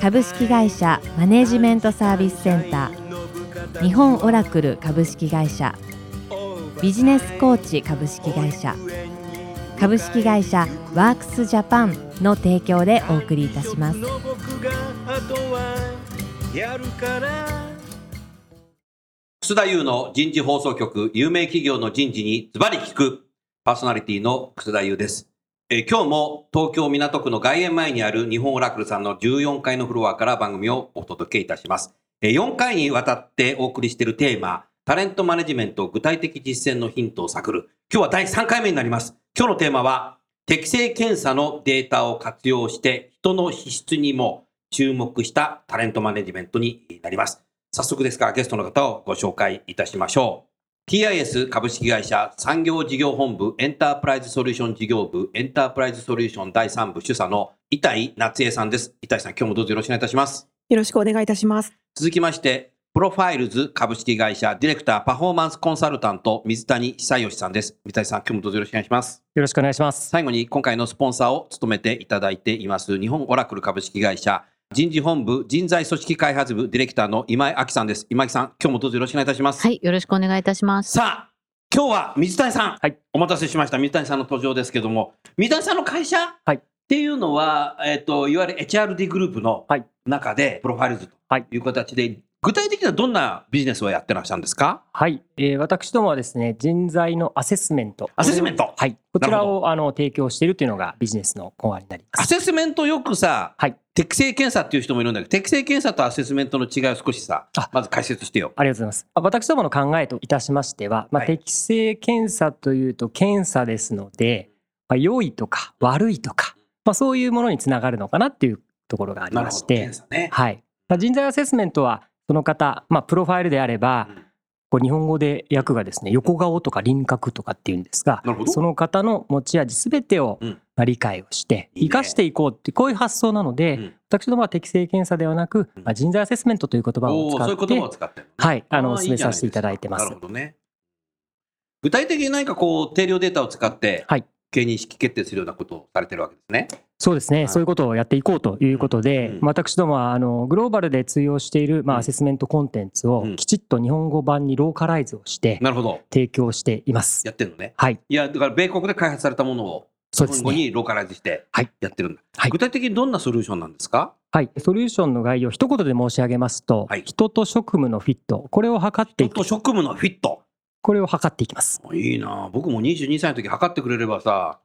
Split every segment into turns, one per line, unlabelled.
株式会社マネジメントサービスセンター。日本オラクル株式会社。ビジネスコーチ株式会社。株式会社ワークスジャパンの提供でお送りいたします。
楠田優の人事放送局有名企業の人事にズバリ聞く。パーソナリティの楠田優です。えー今日も東京港区の外苑前にある日本オラクルさんの14階のフロアから番組をお届けいたします。えー4回にわたってお送りしているテーマ、タレントマネジメント具体的実践のヒントを探る。今日は第3回目になります。今日のテーマは、適正検査のデータを活用して人の資質にも注目したタレントマネジメントになります。早速ですがゲストの方をご紹介いたしましょう。TIS 株式会社産業事業本部エンタープライズソリューション事業部エンタープライズソリューション第3部主査の板井夏江さんです。板井さん、今日もどうぞよろしくお願いいたします。
よろしくお願いいたします。
続きまして、プロファイルズ株式会社ディレクターパフォーマンスコンサルタント水谷久義さんです。水谷さん、今日もどうぞよろしくお願いします。
よろしくお願いします。
最後に今回のスポンサーを務めていただいています日本オラクル株式会社人事本部人材組織開発部ディレクターの今井明さんです。今井さん、今日もどうぞよろしくお願いいたします。
はい、よろしくお願いいたします。
さあ、今日は水谷さん、
はい
お待たせしました。水谷さんの登場ですけども、水谷さんの会社、
はい
っていうのは、えっ、と、いわゆる HRD グループの
はい
中で、プロファイルズと
はい
いう形で、具体的にはどんなビジネスをやってらっしゃるんですか？
はい、えー私どもはですね、人材のアセスメント。
アセスメント
はい。こちらをあの提供しているというのがビジネスのコアになります。
アセスメントよくさ、
はい。
適性検査っていう人もいるんだけど、適性検査とアセスメントの違いを少しさ
あ、
まず解説してよ。
ありがとうございます。あ私どもの考えといたしましては、まあ、
はい
適正検査というと検査ですので、まあ、良いとか悪いとか、まあ、そういうものにつながるのかなっていうところがありまして
ね。
はい。まあ、人材アセスメントは、その方、まあ、プロファイルであれば、
うん
こう日本語で訳がですね、横顔とか輪郭とかっていうんですがその方の持ち味すべてを理解をして、生かしていこうって、こういう発想なので、
うん。
私どもは適正検査ではなく、人材アセスメントという言葉を使って、はい、あの、
ー
進めさせていただいてます。
具体的に何かこう、定量データを使って、
はい。
経営認識決定するようなことをされてるわけですね。
そうですね、
はい
そういうことをやっていこうということで、
うん
まあ私どもはあのグローバルで通用している、ま
うん
あ、アセスメントコンテンツを
うん
きちっと日本語版にローカライズをして
なるほど。
提供しています。
やってるのね。
はい、
いや、だから米国で開発されたものを。日本語にローカライズして
はい
やってるんだ。
はい
具体的にどんなソリューションなんですか？
はい、ソリューションの概要を一言で申し上げますと、
はい
人と職務のフィット、これを測っていく
人と、職務のフィット。
これを測っていきます。
いいな僕も22歳の時測ってくれればさ、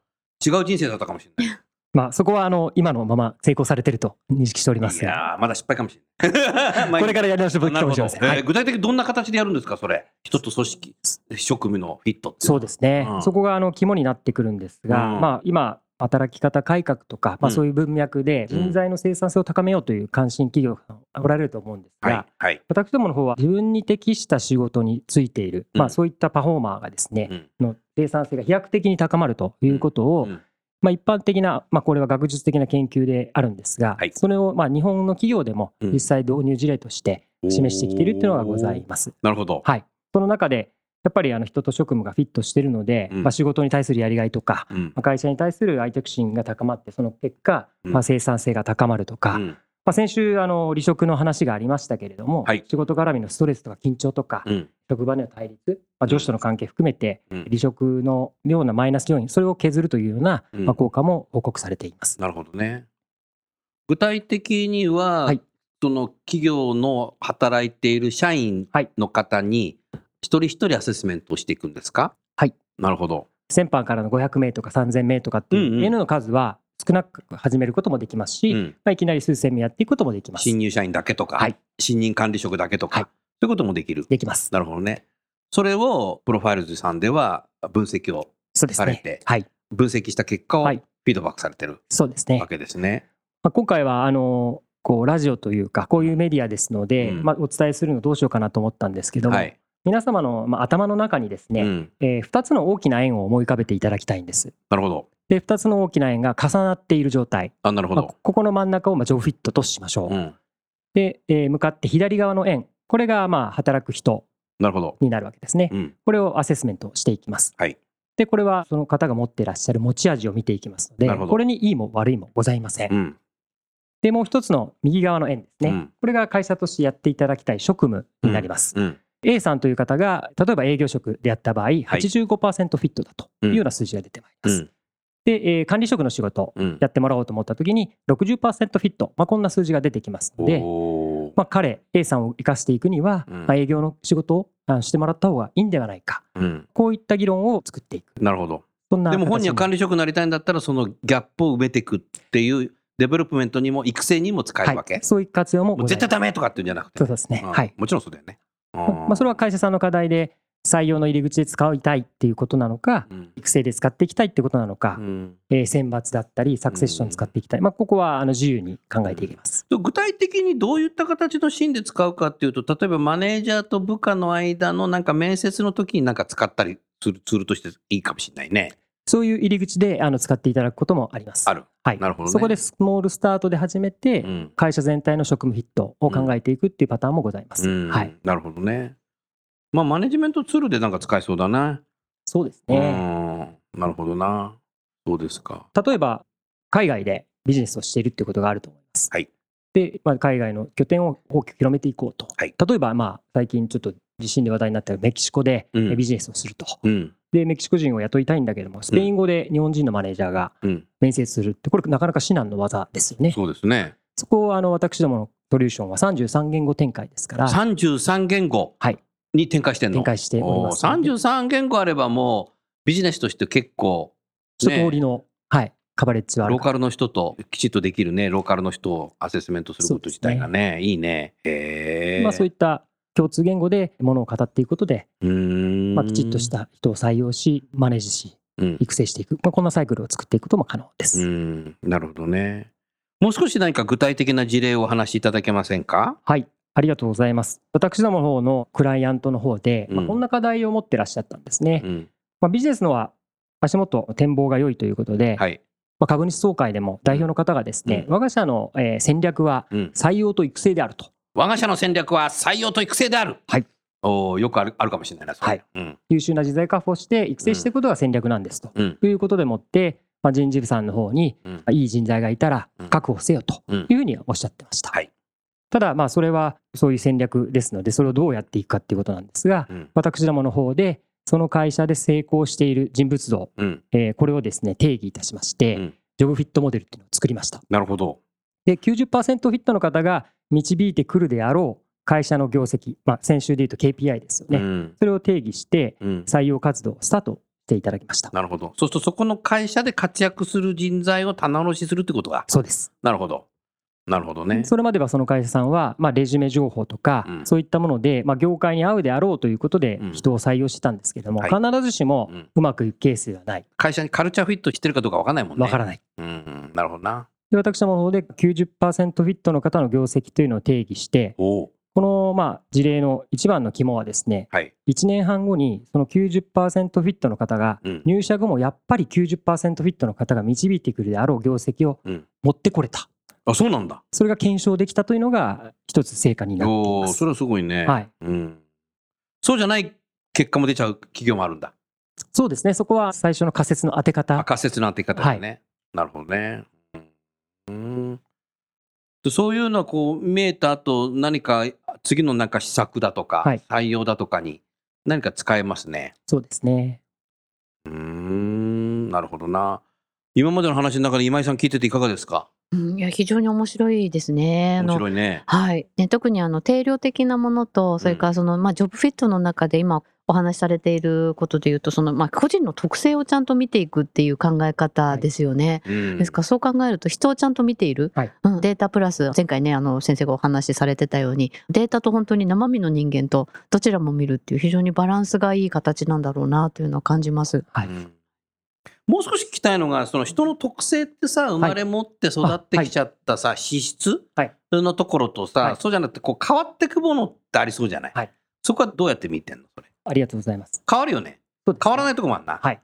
違う人生だったかもしれない。
まあ、そこはあの今のまま成功されてると認識しております。
い
が、
やーまだ失敗かもしれない。まあ
これからやり直しの武器かもしれません。はい。
具体的にどんな形でやるんですか、それ？人と組織、職務のフィット
そうですね、
うん。
そこがあの肝になってくるんですが、
うん。
まあ、今、働き方改革とか、まあ、
うん。
そういう文脈で
うん。
人材の生産性を高めようという関心企業がおられると思うんですが、
はい。はい。
私どもの方は自分に適した仕事についている、
うん。
まあ、そういったパフォーマーがですね、
うん。
の生産性が飛躍的に高まるということを、
うん
まあ、一般的な、まあ、これは学術的な研究であるんですが、
はい。
それをまあ日本の企業でも
うん。
実際導入事例として示してきているっていうのがございます。
なるほど。
はい、その中でやっぱりあの人と職務がフィットしているので、
うん。
まあ、仕事に対するやりがいとか、
うん。
まあ会社に対する愛着心が高まってその結果、
うん。
まあ、生産性が高まるとか、
うん
まあ、先週あの離職の話がありましたけれども、
はい
仕事絡みのストレスとか緊張とか、
うん
職場での対立、まあ、上司との関係含めて
うん
離職のようなマイナス要因それを削るというような、
うん
まあ、効果も報告されています。
なるほどね。具体的には、
はい
その企業の働いている社員の方に、一人一人アセスメントをしていくんですか？
はい。
なるほど。
1000班からの500名とか3000名とかっていう N の数は少なく始めることもできますし、
うん
まあ、いきなり数千名やっていくこともできます。
新入社員だけとか、
はい
新任管理職だけとか、
はい
そういうこともできる。
できます。
なるほどね。それをプロファイルズさんでは分析を、されて
ね。はい。
分析した結果をフ
はい
ィードバックされてる
そうですね
わ。けですね。
まあ、今回はあのこうラジオというかこういうメディアですので、
うん
まあ、お伝えするのどうしようかなと思ったんですけども、
はい。
皆様の、まあ、頭の中にですね、
うん。
え2つの大きな円を思い浮かべていただきたいんです。
なるほど。
で2つの大きな円が重なっている状態、
あ、なるほ
まあ
ど。
ここの真ん中をまあジョブフィットとしましょう。
うん。
で、えー向かって左側の円これがまあ働く人
なるほど。
になるわけですね。
うん。
これをアセスメントしていきます。
はい
でこれはその方が持っていらっしゃる持ち味を見ていきますので
なるほど
これにいいも悪いもございません。
うん。
でもう一つの右側の円ですね、
うん
これが会社としてやっていただきたい職務になります。
うん。
A さんという方が例えば営業職でやった場合85%フィットだというような数字が出てまいります。
うん。
で、えー管理職の仕事
うん。
やってもらおうと思った時に60%フィット、まあ、こんな数字が出てきます。ので、まあ、彼 A さんを生かしていくには、
うん。
まあ、営業の仕事をあしてもらった方がいいんではないか。
うん。
こういった議論を作っていく。
なるほど。
そんな
でも本人は
形
管理職になりたいんだったら、そのギャップを埋めていくっていう development にも育成にも使えるわけ、
はい、そういう活用も
絶対ダメとかっていうんじゃなくて。
そうですね。
うん。
はい。
もちろんそうだよね。
まあ、それは会社さんの課題で採用の入り口で使いたいっていうことなのか
うん
育成で使っていきたいってことなのか、
うん
えー選抜だったりサクセッション使っていきたい、まあ、ここはあの自由に考えていきます。
具体的にどういった形のシーンで使うかっていうと、例えばマネージャーと部下の間のなんか面接の時になんか使ったりするツールとしていいかもしれないね。
そういう入り口であの使っていただくこともあります。
ある。
はい、
なるほどね
そこでスモールスタートで始めて、
うん。
会社全体の職務ヒットを考えていくっていうパターンもございます。
うん
はい、
なるほどね。まあ、マネジメントツールでなんか使えそうだな。
そうです
う
ね。
ん。なるほどな。そうですか。
例えば海外でビジネスをしているっていうことがあると思います。
はい
で、まあ、海外の拠点を大きく広めていこうと。
はい
例えば、まあ、最近ちょっと地震で話題になったメキシコでビジネスをすると。
うん。
で、メキシコ人を雇いたいんだけども、スペイン語で日本人のマネージャーが
うん。
面接するって、これなかなか至難の技ですよね。
そうですね。
そこをあの私どものソリューションは33言語展開ですから、
33言語
はい
に展開してんの、
展開しております。ので。
33言語あればもうビジネスとして結構、
一通りの、はい、カバレッジは
ローカルの人ときちっとできるねローカルの人をアセスメントすること自体がねいいね。へえ
まあ、そういった共通言語でものを語っていくことで、
うーん。
まあ、きちっとした人を採用し、マネージし、
うん。
育成していく、まあ、こんなサイクルを作っていくことも可能で
う
す。
ん。なるほどね。もう少し何か具体的な事例をお話しいただけませんか？
はい、ありがとうございます。私どもの方のクライアントの方で、まあ、
うん
こんな課題を持ってらっしゃったんですね。
うん。
まあ、ビジネスのは足元展望が良いということで、
はい。
まあ、株主総会でも代表の方がですね、
うん。
我が社のえー戦略は
うん。
採用と育成であると。
我が社の戦略は採用と育成である。
はい。
おーよくあるあるかもしれないな
はい。
うん。
優秀な人材確保して育成していくことが戦略なんですと、
うん。
いうことでもって、まあ、人事部さんの方に、いい人材がいたら
うん。
確保せよと
うん。
いうふうにおっしゃってました。
はい
ただまあそれはそういう戦略ですのでそれをどうやっていくかっていうことなんですが
うん。
私どもの方でその会社で成功している人物像、
うん。
えーこれをですね定義いたしまして、
うん。
ジョブフィットモデルっていうのを作りました。
なるほど。
で90%フィットの方が導いてくるであろう会社の業績、まあ、先週で言うと KPI ですよね、
うん。
それを定義して
うん。
採用活動をスタートしていただきました。
なるほど。そうするとそこの会社で活躍する人材を棚卸しするってことだ
そうです。
なるほどなるほどね
それまではその会社さんは、まあ、レジュメ情報とか、
うん
そういったもので、まあ、業界に合うであろうということで
うん
人を採用してたんですけども、
はい
必ずしも
うん
うまくいくケースではない、
会社にカルチャーフィットしてるかどうかわからないもんね。い。
わからない。
うんうん、なるほどな。
で私どもの方で90%フィットの方の業績というのを定義して。このまあ事例の一番の肝はですね、
はい。
1年半後にその90%フィットの方が
うん。
入社後もやっぱり90%フィットの方が導いてくるであろう業績を
うん
持ってこれた。
あ、そうなんだ。
それが検証できたというのが一つ成果になっています。
それはすごいね。
はい。
うん。そうじゃない結果も出ちゃう企業もあるんだ。
そうですね。そこは最初の仮説の当て方。
仮説の当て方だね。なるほどね。うん。そういうのはこう見えた後何か次のなんか施策だとか、
はい
採用だとかに何か使えますね。
そうですね。
うーんなるほどな。今までの話の中で今井さん聞いてていかがですか？
うん、いや非常に面白いですね。あ
面
の
白いね。
はいね、特にあの定量的なものとそれからその、まあ、ジョブフィットの中で今お話しされていることでいうとその、まあ、個人の特性をちゃんと見ていくっていう考え方ですよね。
うん
ですからそう考えると人をちゃんと見ている、
はい
うん、データプラス前回ねあの先生がお話しされてたようにデータと本当に生身の人間とどちらも見るっていう非常にバランスがいい形なんだろうなというのを感じます。
はい
うんもう少し聞きたいのがその人の特性ってさ生まれ持って育ってきちゃったさ、資質、
はい。
のところとさ、
はい。
そうじゃなくてこう変わっていくものってありそうじゃない、
はい。
そこはどうやって見てんのそれ？
ありがとうございます。
変わるよね。変わらないとこもあるな、
はい。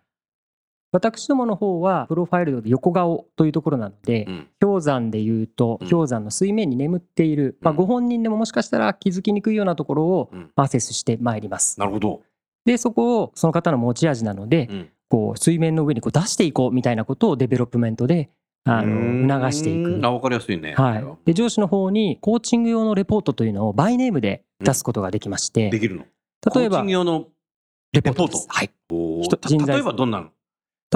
私どもの方はプロファイルで横顔というところなので、
うん。
氷山でいうと
うん。
氷山の水面に眠っている、まあ、
うん
ご本人でももしかしたら気づきにくいようなところを
うん。
アセスしてまいります。
なるほど、
でそこをその方の持ち味なので、
うん
こう水面の上にこう出していこうみたいなことを development であの促していく。
うんあ分かりやすいね、
はい、で上司の方にコーチング用のレポートというのを by name で出すことができまして、
できるの？
例えば
コーチング用の
レポートはい、人人材
た例えばどんなの？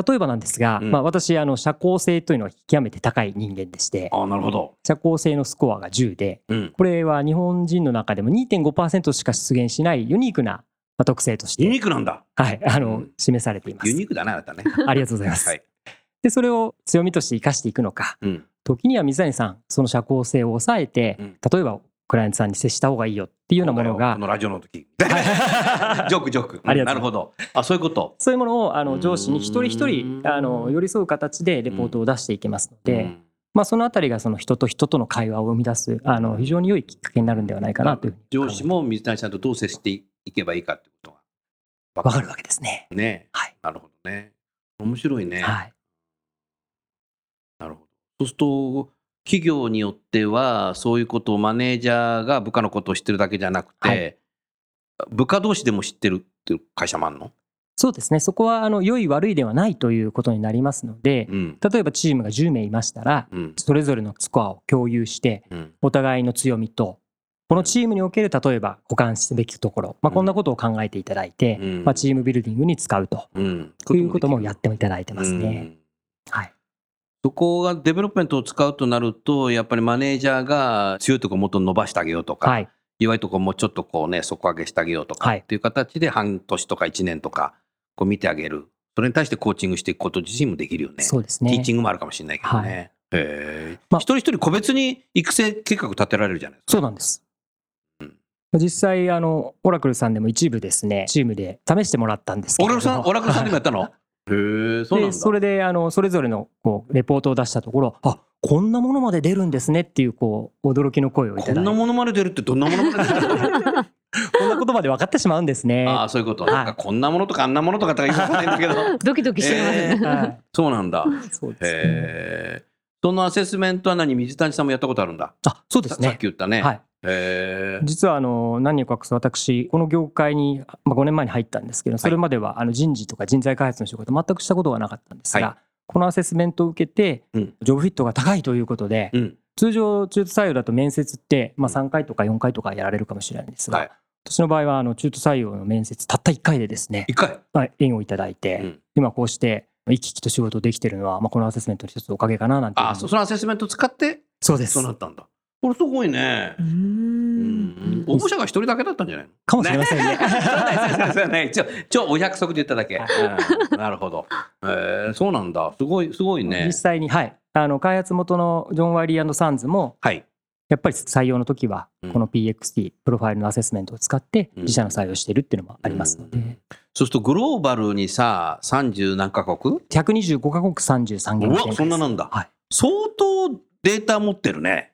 例えばなんですが、
うん。
まあ、私あの社交性というのは極めて高い人間でして
ああなるほど、
社交性のスコアが10で
うん、
これは日本人の中でも2.5%しか出現しないユニークなまあ特性とし
ユニ
て、
ークなんだ。
はい、あの
うん。
示されています。
ユニークだなあなたね。
ありがとうございます、
はい、
でそれを強みとして生かしていくのか。
うん、
時には水谷さんその社交性を抑えて、
うん。
例えばクライアントさんに接した方がいいよっていうようなものが。
このラジオの時。ジョークジョーク。
ありがとう
なるほど。あそういうこと。
そういうものをあの上司に一人一
う
人
ん
あの寄り添う形でレポートを出していきますので、
うん。
まあ、そのあたりがその人と人との会話を生み出すあの非常に良いきっかけになるんではないかなという
上司も水谷さんとどう接していけばいいかってことが。
わかるわけですね。
ね。
はい、
なるほどね。面白いね、
はい、
なるほど。そうすると企業によってはそういうことをマネージャーが部下のことを知ってるだけじゃなくて、
はい。
部下同士でも知ってるっていう会社もあるの、
そうですね。そこはあの良い悪いではないということになりますので
うん。
例えばチームが10名いましたら
うん。
それぞれのスコアを共有して
うん。
お互いの強みとこのチームにおける例えば補完すべきところ、まあ、こんなことを考えていただいて、
うん。
まあ、チームビルディングに使うと。
うん。
いうこともやっていただいてますね。
うん。
はい、
そこが development を使うとなるとやっぱりマネージャーが強いところもっと伸ばしてあげようとか、
はい、
弱いところもうちょっとこうね底上げしてあげようとか
はい。
っていう形で半年とか1年とかこう見てあげる。それに対してコーチングしていくこと自身もできるよね。
そうですね。
ティーチングもあるかもしれないけどね。
はい。
へえ、
まあ。
一人一人個別に育成計画立てられるじゃないですか。
そうなんです。
うん。
実際あのオラクルさんでも一部ですねチームで試してもらったんですけれども
オラクルさん、オラクルさんでもやったの？へえ、そうなんだ。
でそれであのそれぞれのこうレポートを出したところあこんなものまで出るんですねっていうこう驚きの声をいただいて
こんなものまで出るってどんなものまで出るの
こんなことまで分かってしまうんですね。
ああ、そういうこと。
はい
なんかこんなものとかあんなものとかとか言いそうないんだけど。
ドキドキしてますね。
えー
はい、
そうなんだ。
そうですね。
へえ。そのアセスメントは何水谷さんもやったことあるんだ。
あそうです
ささっ
ね
き言ったね。
はい。実はあの何年かかく私この業界に、まあ、5年前に入ったんですけどそれまではあの人事とか人材開発の仕事全くしたことがなかったんですが、
は
このアセスメントを受けて、
うん
ジョブフィットが高いということで、
うん。
通常中途採用だと面接って、まあ、3回とか4回とかやられるかもしれないんですが、
はい
私の場合はあの中途採用の面接たった1回でですね
一回？
まあ、縁をいただいて、
うん
今こうして生き生きと仕事できてるのは、まあ、このアセスメントの一つおかげかななんて
あそそのアセスメント使って
そうです
そうなったんだ。これすごいね
う。ん
応募者が一人だけだったんじゃないの？
かもしれませんね
そうね。超超 お約束で言っただけ。うんなるほど。へえ、そうなんだ。すごい、すごいね
実。際にはいあの開発元のジョン・ワイリーサンズも
はい。
やっぱり採用の時は
うん
この PXT プロファイルのアセスメントを使って
うん
自社の採用しているっていうのもありますので、
うんそうするとグローバルにさ、30何カ国
？125カ国33
う
元
わ、そんななんだ。
はい。
相当データ持ってるね。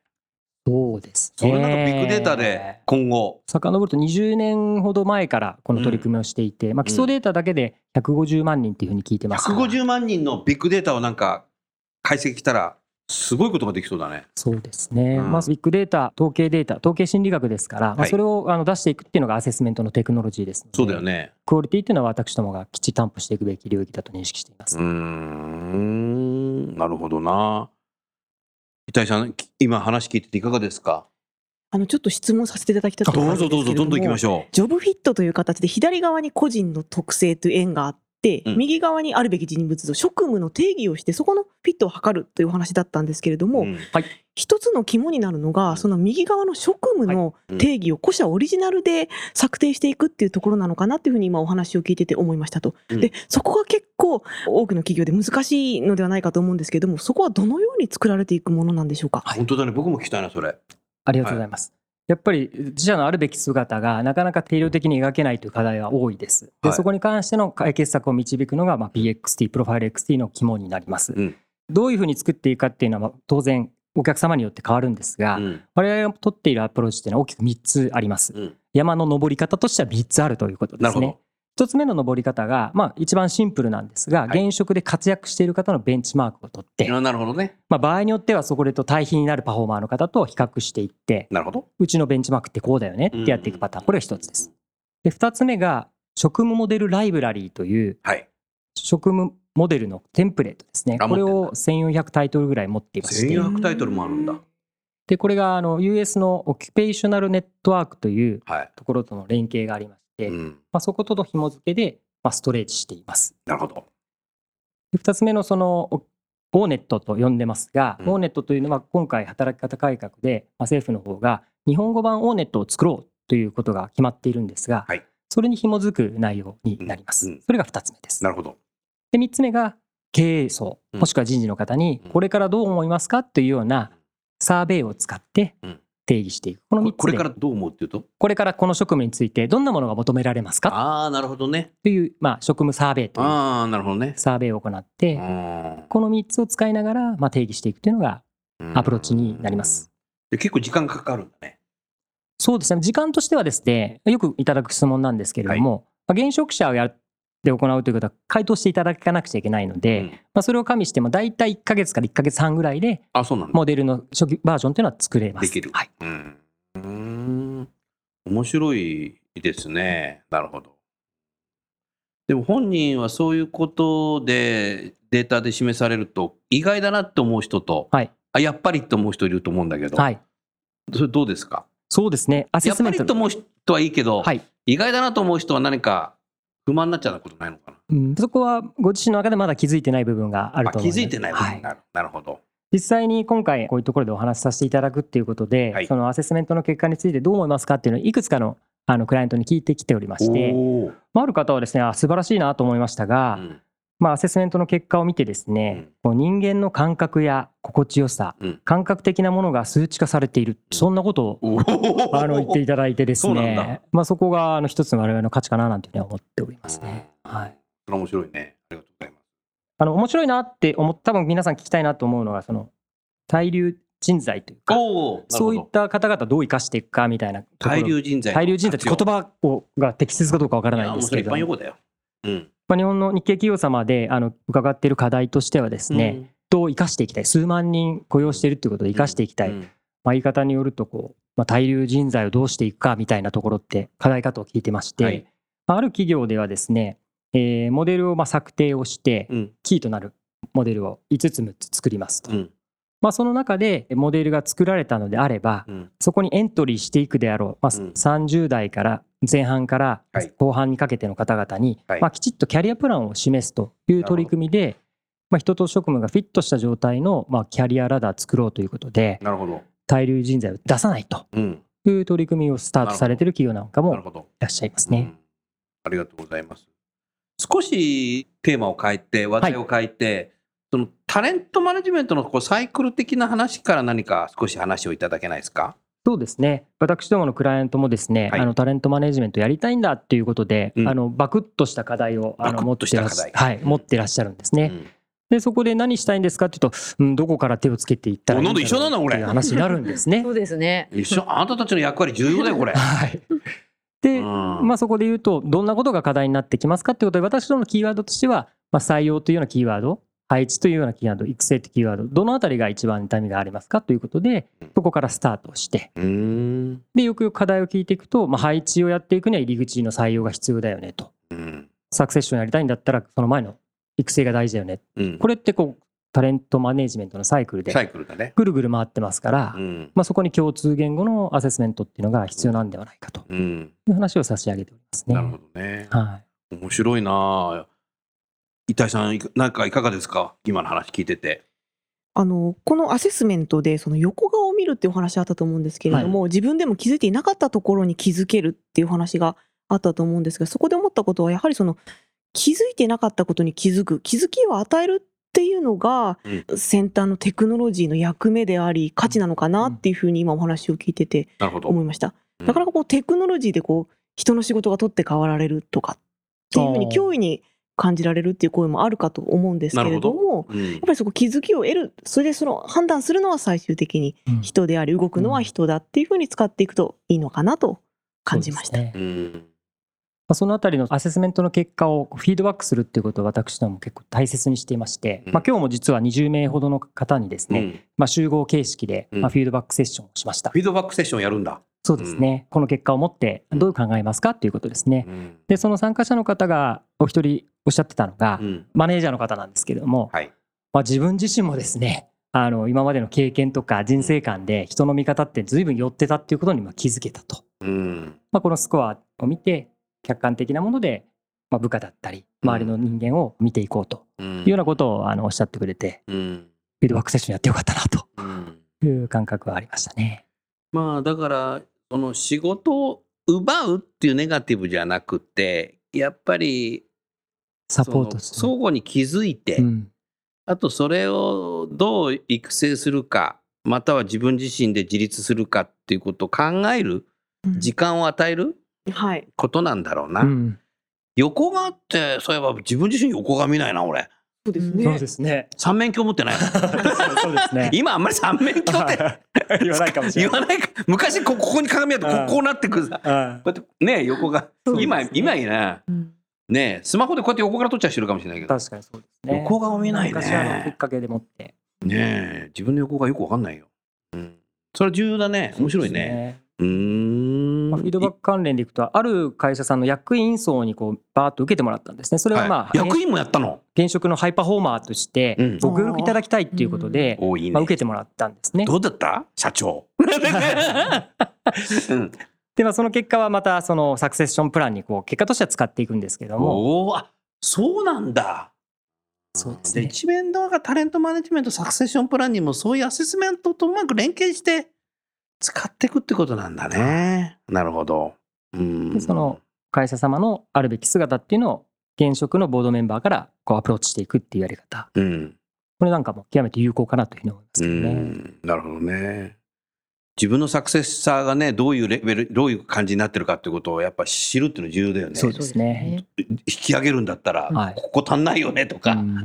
そうです。
それなんかビッグデータで今後。
遡ると20年ほど前からこの取り組みをしていて、まあ、基礎データだけで150万人っていうふうに聞いてますから
150万人のビッグデータをなんか解析したら、すごいことができそうだね。
そうですね、
うん。
まずビッグデータ統計データ統計心理学ですから、まあ、
はい。
それをあの出していくっていうのがアセスメントのテクノロジーですので
そうだよね。
クオリティっていうのは私どもがきっちり担保していくべき領域だと認識しています、
うーん、なるほどな。伊谷さん、き今話聞いてていかがですか？
あのちょっと質問させていただきたいと思
どう
うんですども
ぞどうぞ、どんどん行きましょ
ジョブフィットという形で左側に個人の特性という円があって、
うん。
右側にあるべき人物像職務の定義をしてそこのフィットを図るというお話だったんですけれど
う。
も、
ん
一つの肝になるのがその右側の職務の定義を個社オリジナルで策定していくっていうところなのかなっていうふうに今お話を聞いてて思いましたと。
うん。
でそこが結構多くの企業で難しいのではないかと思うんですけれどもそこはどのように作られていくものなんでしょうか？
本当だね、僕も聞きたいな、それ。
ありがとうございます、やっぱり自社のあるべき姿がなかなか定量的に描けないという課題は多いです。で、
はい。
そこに関しての解決策を導くのが、まあ、PXT プロファイル XT の肝になります、
うん。
どういうふうに作っていくかっていうのはまあ当然お客様によって変わるんですが、
うん。
我々が取っているアプローチっていうのは大きく3つあります。
うん。
山の登り方としては3つあるということです
なるほ
ね。一つ目の登り方が、まあ、一番シンプルなんですが、
はい
現職で活躍している方のベンチマークを取って、
あなるほどね。
まあ、場合によってはそこでと対比になるパフォーマーの方と比較していって、
なるほど。
うちのベンチマークってこうだよねってやっていくパターン。これが一つです。で、二つ目が、職務モデルライブラリーという、
はい。
職務モデルのテンプレートですね。
あ
これを
持って
1400タイトルぐらい持っていまして、
1400タイトルもあるんだ。
で、これがあの US のオキュペーショナルネットワークという
はい。
ところとの連携がありまして、
うん。
まあ、そことの紐付けで、まあ、ストレージしています。
なるほど。
で2つ目のそのおオーネットと呼んでますが、
うん
オーネットというのは今回働き方改革で、まあ、政府の方が日本語版オーネットを作ろうということが決まっているんですが、
はい
それに紐づく内容になります。
うんうん
それが2つ目です。
なるほど。
で3つ目が経営層
うん
もしくは人事の方に
うん
これからどう思いますか？というようなサーベイを使って
うん
定義していく。この3つで
これからどう思うっていうと？
これからこの職務についてどんなものが求められますか？
ああ、なるほどね。
という、まあ、職務サーベイという
ああ、なるほどね。
サーベイを行って、
うん
この3つを使いながら、まあ、定義していくというのがアプローチになります。
で結構時間かかるんだね。
そうですね時間としてはですねよくいただく質問なんですけれども、まあ、現職者をやって行うということは回答していただかなくちゃいけないので、
うん
まあ、それを加味しても大体1ヶ月から1ヶ月半ぐらいで。モデルの初期バージョンというのは作れます。
できる。
はい、
うん。面白いですね。なるほど。でも本人はそういうことでデータで示されると意外だなって思う人と、
はい
あやっぱりって思う人いると思うんだけど、
はい、
それどうですか？
そうですねアセ
やっぱ
スメント
りと思う人はいいけど、
はい
意外だなと思う人は何か不満になっちゃうことないのかな。
うん、そこはご自身の中でまだ気づいてない部分がある
あ
と思います。
気づいてない部分
はい。
がある、なるほど。
実際に今回こういうところでお話しさせていただくっていうことで、
はい。
そのアセスメントの結果についてどう思いますかっていうのをいくつかのあのクライアントに聞いてきておりまして、まあ、ある方はですねあ素晴らしいなと思いましたが、
うん
まあ、アセスメントの結果を見てですね、こう人間の感覚や心地よさ、
うん
感覚的なものが数値化されているそんなことをあの言っていただいてですねまあ、そこがあの一つの我々の価値かななんていうふうには思っておりますね。はい
それ面白いね。ありがとうございます。
あの面白いなって思っ多分皆さん聞きたいなと思うのがその対流人材というかそういった方々どう生かしていくかみたいな
対流人材。
対流人材って言葉をが適切かどうかわからないんですけれど
一般用語だよ。うん。
まあ、日本の日系企業様であの伺っている課題としてはですね、人を生かしていきたい数万人雇用しているということで生かしていきたい、
うん。
まあ、言い方によるとこう、まあ、対流人材をどうしていくかみたいなところって課題かと聞いてまして、
はい。
まあある企業ではですね、えーモデルをまあ策定をして
うん。
キーとなるモデルを5つ6つ作りますと、
うん。
まあ、その中でモデルが作られたのであれば
うん。
そこにエントリーしていくであろう、まあ、
うん
30代から前半から
はい
後半にかけての方々に、
はい
まあ、きちっとキャリアプランを示すという取り組みで、まあ、人と職務がフィットした状態の、まあ、キャリアラダー作ろうということで
なるほど。
対流人材を出さないと
うん。
いう取り組みをスタートされている企業なんかもい。らっしゃいますね。
うんありがとうございます。少しテーマを変えて、話題を変えて、タレントマネジメントのこうサイクル的な話から何か少し話をいただけないですか？
そうですね。私どものクライアントもですね、
はい。
あのタレントマネジメントやりたいんだっていうことで、
うん。
あのバクッとした課題をあの持って
とした
らっし
課題
はい、持ってらっしゃるんですね。でそこで何したいんですかっていうと、うん、どこから手をつけていったらいいんだろうっていう話になるんですね。
そ。うですね。
うん一緒、あなたたちの役割重要だよ、これ。
はい、で、
うん。
まあ、そこで言うとどんなことが課題になってきますかってことで私どものキーワードとしては、まあ、採用というようなキーワード配置というようなキーワード育成というキーワードどのあたりが一番痛みがありますか？ということでそこからスタートして。でよくよく課題を聞いていくと、まあ、配置をやっていくには入り口の採用が必要だよねと
うん。
サクセッションやりたいんだったらその前の育成が大事だよね
うん。
これってこうタレントマネジメントのサイクルで
サイクルだね。
ぐるぐる回ってますから、
うん。
まあ、そこに共通言語のアセスメントっていうのが必要なんではないかと
うん。
いう話を差し上げておりますね。
なるほどね。
はい
面白いなあ伊谷さん、なんかいかがですか？今の話聞いてて。
あのこのアセスメントでその横顔を見るっていうお話あったと思うんですけれども、自分でも気づいていなかったところに気づけるっていうお話があったと思うんですがそこで思ったことはやはりその気づいてなかったことに気づく気づきを与えるっていうのが、先端のテクノロジーの役目であり価値なのかなっていうふうに今お話を聞いてて。思いました。
うん
なかなかこうテクノロジーでこう人の仕事が取って代わられるとかっていうふうに脅威に感じられるっていう声もあるかと思うんですけれども
うん。
やっぱりそこ気づきを得るそれでその判断するのは最終的に
うん。
人であり動くのは人だっていうふうに使っていくといいのかなと感じました。
そう
ん。
まあそのあたりのアセスメントの結果をフィードバックするっていうことを私ども結構大切にしていまして、
うん。
まあ、今日も実は20名ほどの方にですね、
うん。
まあ、集合形式で
うん。
まあフィードバックセッションをしました。
フィードバックセッションやるんだ。
そうですね、この結果をもってどう考えますかっていうことですね。
うん。
でその参加者の方がお一人おっしゃってたのが、
うん。
マネージャーの方なんですけれども、
はい。
まあ、自分自身もですねあの今までの経験とか人生観で人の見方って随分寄ってたっていうことにまあ気づけたと、
うん。
まあ、このスコアを見て客観的なもので、まあ、部下だったり周りの人間を見ていこうと。
うん。
いうようなことをあのおっしゃってくれて
うん。
フィードバックセッションやってよかったなと。
うん。
いう感覚はありましたね。
まあだからその仕事を奪うっていうネガティブじゃなくてやっぱり
サポート
相互に気づいて、
うん。
あとそれをどう育成するかまたは自分自身で自立するかっていうことを考える
うん。
時間を与える
はい、
ことなんだろうな、
うん。
横顔ってそういえば自分自身横顔見ないな俺。
そうですね。
そうですね。
三面鏡持ってない
そうですね。
今あんまり三面鏡って
言わないかもしれない。
言わないか。昔こここに鏡あってこ
うん。
こうなってくるさ。
うん。
こうやってね横が今
ね。
今いいね
うん
ねスマホでこうやって横から撮っちゃう人いるかもしれないけど。
確かにそうですね。
横顔見ないね。
昔あのきっかけでもって。
ねえ自分の横がよくわかんないよ、うん、それ重要だね。面白いね。うーん。
まあ、フィードバック関連でいくと、ある会社さんの役員層にこうバーッと受けてもらったんですね。それはまあ、
はい役員もやったの？
現職のハイパフォーマーとして
うん。
ご協力いただきたいっていうことで、
おいいね、
まあ、受けてもらったんですね。
どうだった？社長、うん、
で、まあ、その結果はまたそのサクセッションプランにこう結果としては使っていくんですけども、
おおあそうなんだ。で
そうですね。
一面動画タレントマネジメントサクセッションプランにもそういうアセスメントとうまく連携して使っていくってことなんだね。なるほど。うん。
でその会社様のあるべき姿っていうのを現職のボードメンバーからこうアプローチしていくっていうやり方。
うん。
これなんかも極めて有効かなというふうに思います
う
けどね。
ん。なるほどね自分のサクセッサーがねどういうレベルどういう感じになってるかってことをやっぱ知るっていうの重要だよね。
そうですね。
引き上げるんだったら、
はい。
ここ足んないよねとか、
うん。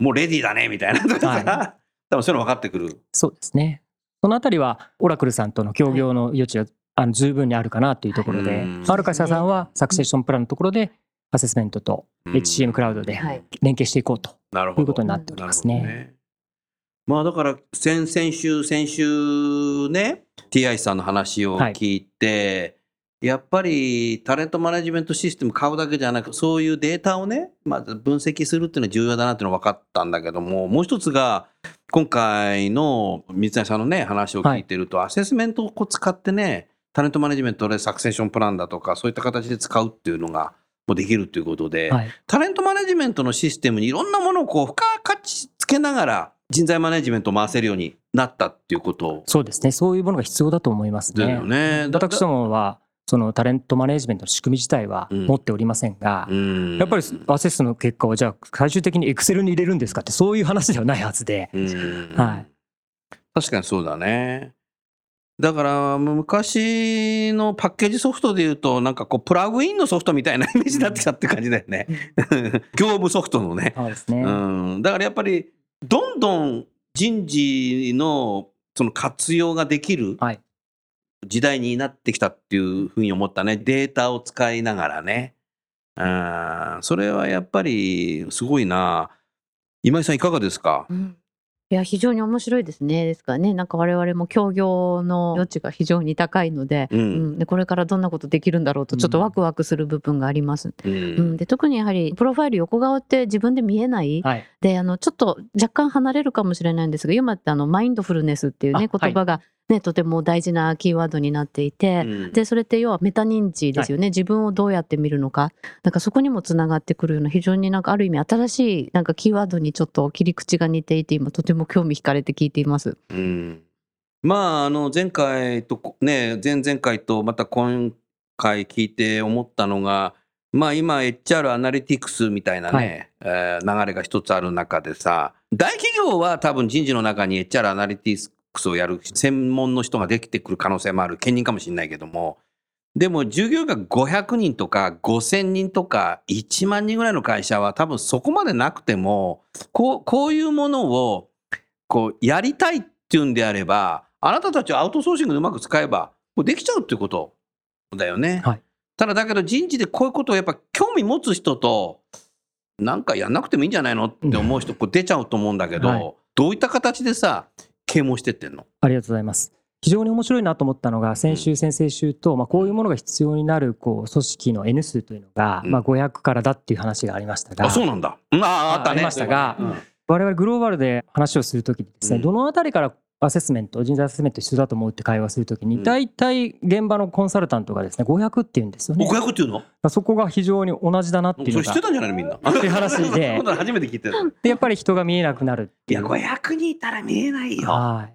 もうレディーだねみたいな。とかさ、
は
多分そういうの分かってくる。
そうですね。そのあたりはオラクルさんとの協業の余地があの十分にあるかなというところで
うん、
ある会社さんはサクセッションプランのところでアセスメントと
うん。
HCM クラウドで
はい。
連携していこうと
なるほど。
いうことになっております
なるほど
ね。
まあだから先々週先週ね TI さんの話を聞いて、やっぱりタレントマネジメントシステム買うだけじゃなくそういうデータをねまず分析するっていうのは重要だなっていうのは分かったんだけどももう一つが今回の水谷さんのね話を聞いてると、アセスメントをこう使ってねタレントマネジメントでサクセッションプランだとかそういった形で使うっていうのがもうできるということで、
はい。
タレントマネジメントのシステムにいろんなものをこう付加価値つけながら人材マネジメントを回せるようになったっていうこと
そうですね。そういうものが必要だと思います
だ
ね。
よね。だ
私どもはそのタレントマネジメントの仕組み自体は
うん
持っておりませんが、
うん
やっぱりアセスの結果をじゃあ最終的にエクセルに入れるんですかってそういう話ではないはずで、
うん
はい
確かにそうだね。だから昔のパッケージソフトで言うとなんかこうプラグインのソフトみたいなイメージになってきたって感じだよね。業務ソフトのね。
そうですね。
うん、だからやっぱりどんどん人事のその活用ができる
はい。
時代になってきたっていうふうに思ったね。データを使いながらね。うん。それはやっぱりすごいな。今井さんいかがですか？
うんいや非常に面白いですね。ですからねなんか我々も協業の余地が非常に高いので,、
うん。
うん。でこれからどんなことできるんだろうとちょっとワクワクする部分があります、
うん。
うん。で特にやはりプロファイル横顔って自分で見えない、
はい。
であのちょっと若干離れるかもしれないんですが今ってあのマインドフルネスっていうね
あ
言葉が、ねとても大事なキーワードになっていて、
うん。
でそれって要はメタ認知ですよね、自分をどうやって見るのか。なんかそこにもつながってくるような非常になんかある意味新しいなんかキーワードにちょっと切り口が似ていて今とても興味惹かれて聞いています。
うん。まああの前回とこね前々回とまた今回聞いて思ったのがまあ今 HR アナリティクスみたいなね、えー流れが一つある中でさ大企業は多分人事の中に HR アナリティクスをやる専門の人ができてくる可能性もある兼任かもしれないけどもでも従業員が500人とか5000人とか1万人ぐらいの会社は多分そこまでなくても、こうこういうものをこうやりたいっていうんであれば、あなたたちはアウトソーシングでうまく使えば、できちゃうっていうことだよね。
はい
ただだけど人事でこういうことをやっぱ興味持つ人と、なんかやんなくてもいいんじゃないのって思う人、こう出ちゃうと思うんだけど、
はい
どういった形でさ、啓蒙してってんの？
ありがとうございます。非常に面白いなと思ったのが先週先々週と、まあ、こういうものが必要になるこう組織の N 数というのが、
うん
まあ、500からだっていう話がありましたが
あ、そうなんだ。うんああ、あったね。
ありましたが
うん
我々グローバルで話をするときにですね、
うん
どのあたりからアセスメント人材アセスメント必要だと思うって会話するときに、
うん。
大体現場のコンサルタントがですね500って言うんですよね。
お500っていうの？
そこが非常に同じだなっていうのが
それ知ってたんじゃないのみんな。
っていう話で
初めて聞いてる。
でやっぱり人が見えなくなる
いや、
いう
500人いたら見えないよ。
はい。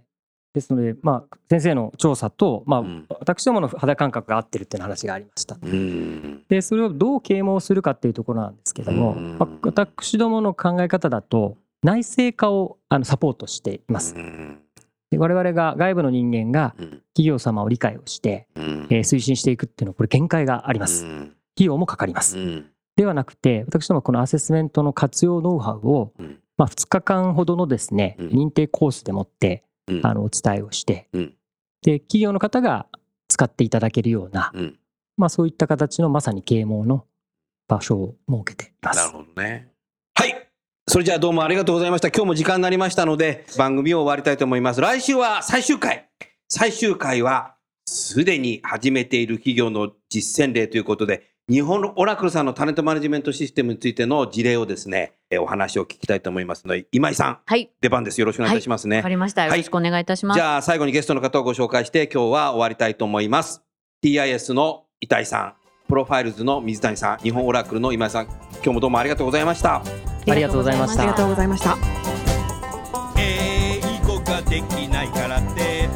ですので、まあ、先生の調査と、まあ
うん。
私どもの肌感覚が合ってるっていう話がありました。
うん。
でそれをどう啓蒙するかっていうところなんですけども、
うん。
まあ私どもの考え方だと内製化をあのサポートしています。
うん
で我々が外部の人間が
うん。
企業様を理解をして、
うん。
えー推進していくっていうのはこれ限界があります。
うん。
費用もかかります。
うん。
ではなくて私どもはこのアセスメントの活用ノウハウを、
うん。
まあ、2日間ほどのですね
うん。
認定コースでもって
うん。
あのお伝えをして、
うん。
で企業の方が使っていただけるような、
うん。
まあ、そういった形のまさに啓蒙の場所を設けていま
なる
す。
ほどね。はい。それじゃあどうもありがとうございました。今日も時間になりましたので、番組を終わりたいと思います。来週は最終回。最終回は、すでに始めている企業の実践例ということで、日本のオラクルさんのタレントマネジメントシステムについての事例をですね、えお話を聞きたいと思いますので、今井さん、
はい、
出番です。よろしくお願いいたしますね。
わかりました。よろしくお願いいたします。
じゃあ最後にゲストの方をご紹介して今日は終わりたいと思います。TIS の板井さん、プロファイルズの水谷さん、日本オラクルの今井さん、今日もどうもありがとうございました。
ありがとうございました。
ありがとうございました。
英語ができないからって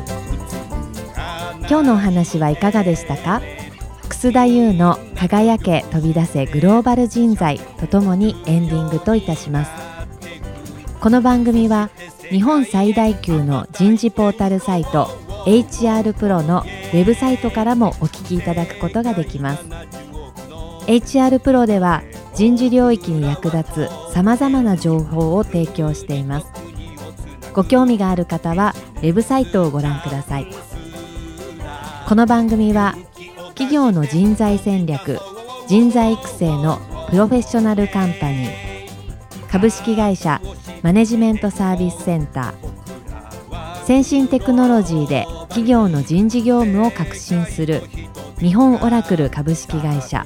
今日のお話はいかがでしたか？楠田優の輝け飛び出せグローバル人材とともにエンディングといたします。この番組は日本最大級の人事ポータルサイト HR プロのウェブサイトからもお聞きいただくことができます。HR プロでは人事領域に役立つさまざまな情報を提供しています。ご興味がある方はウェブサイトをご覧ください。この番組は企業の人材戦略人材育成のプロフェッショナルカンパニー株式会社マネジメントサービスセンター先進テクノロジーで企業の人事業務を革新する日本オラクル株式会社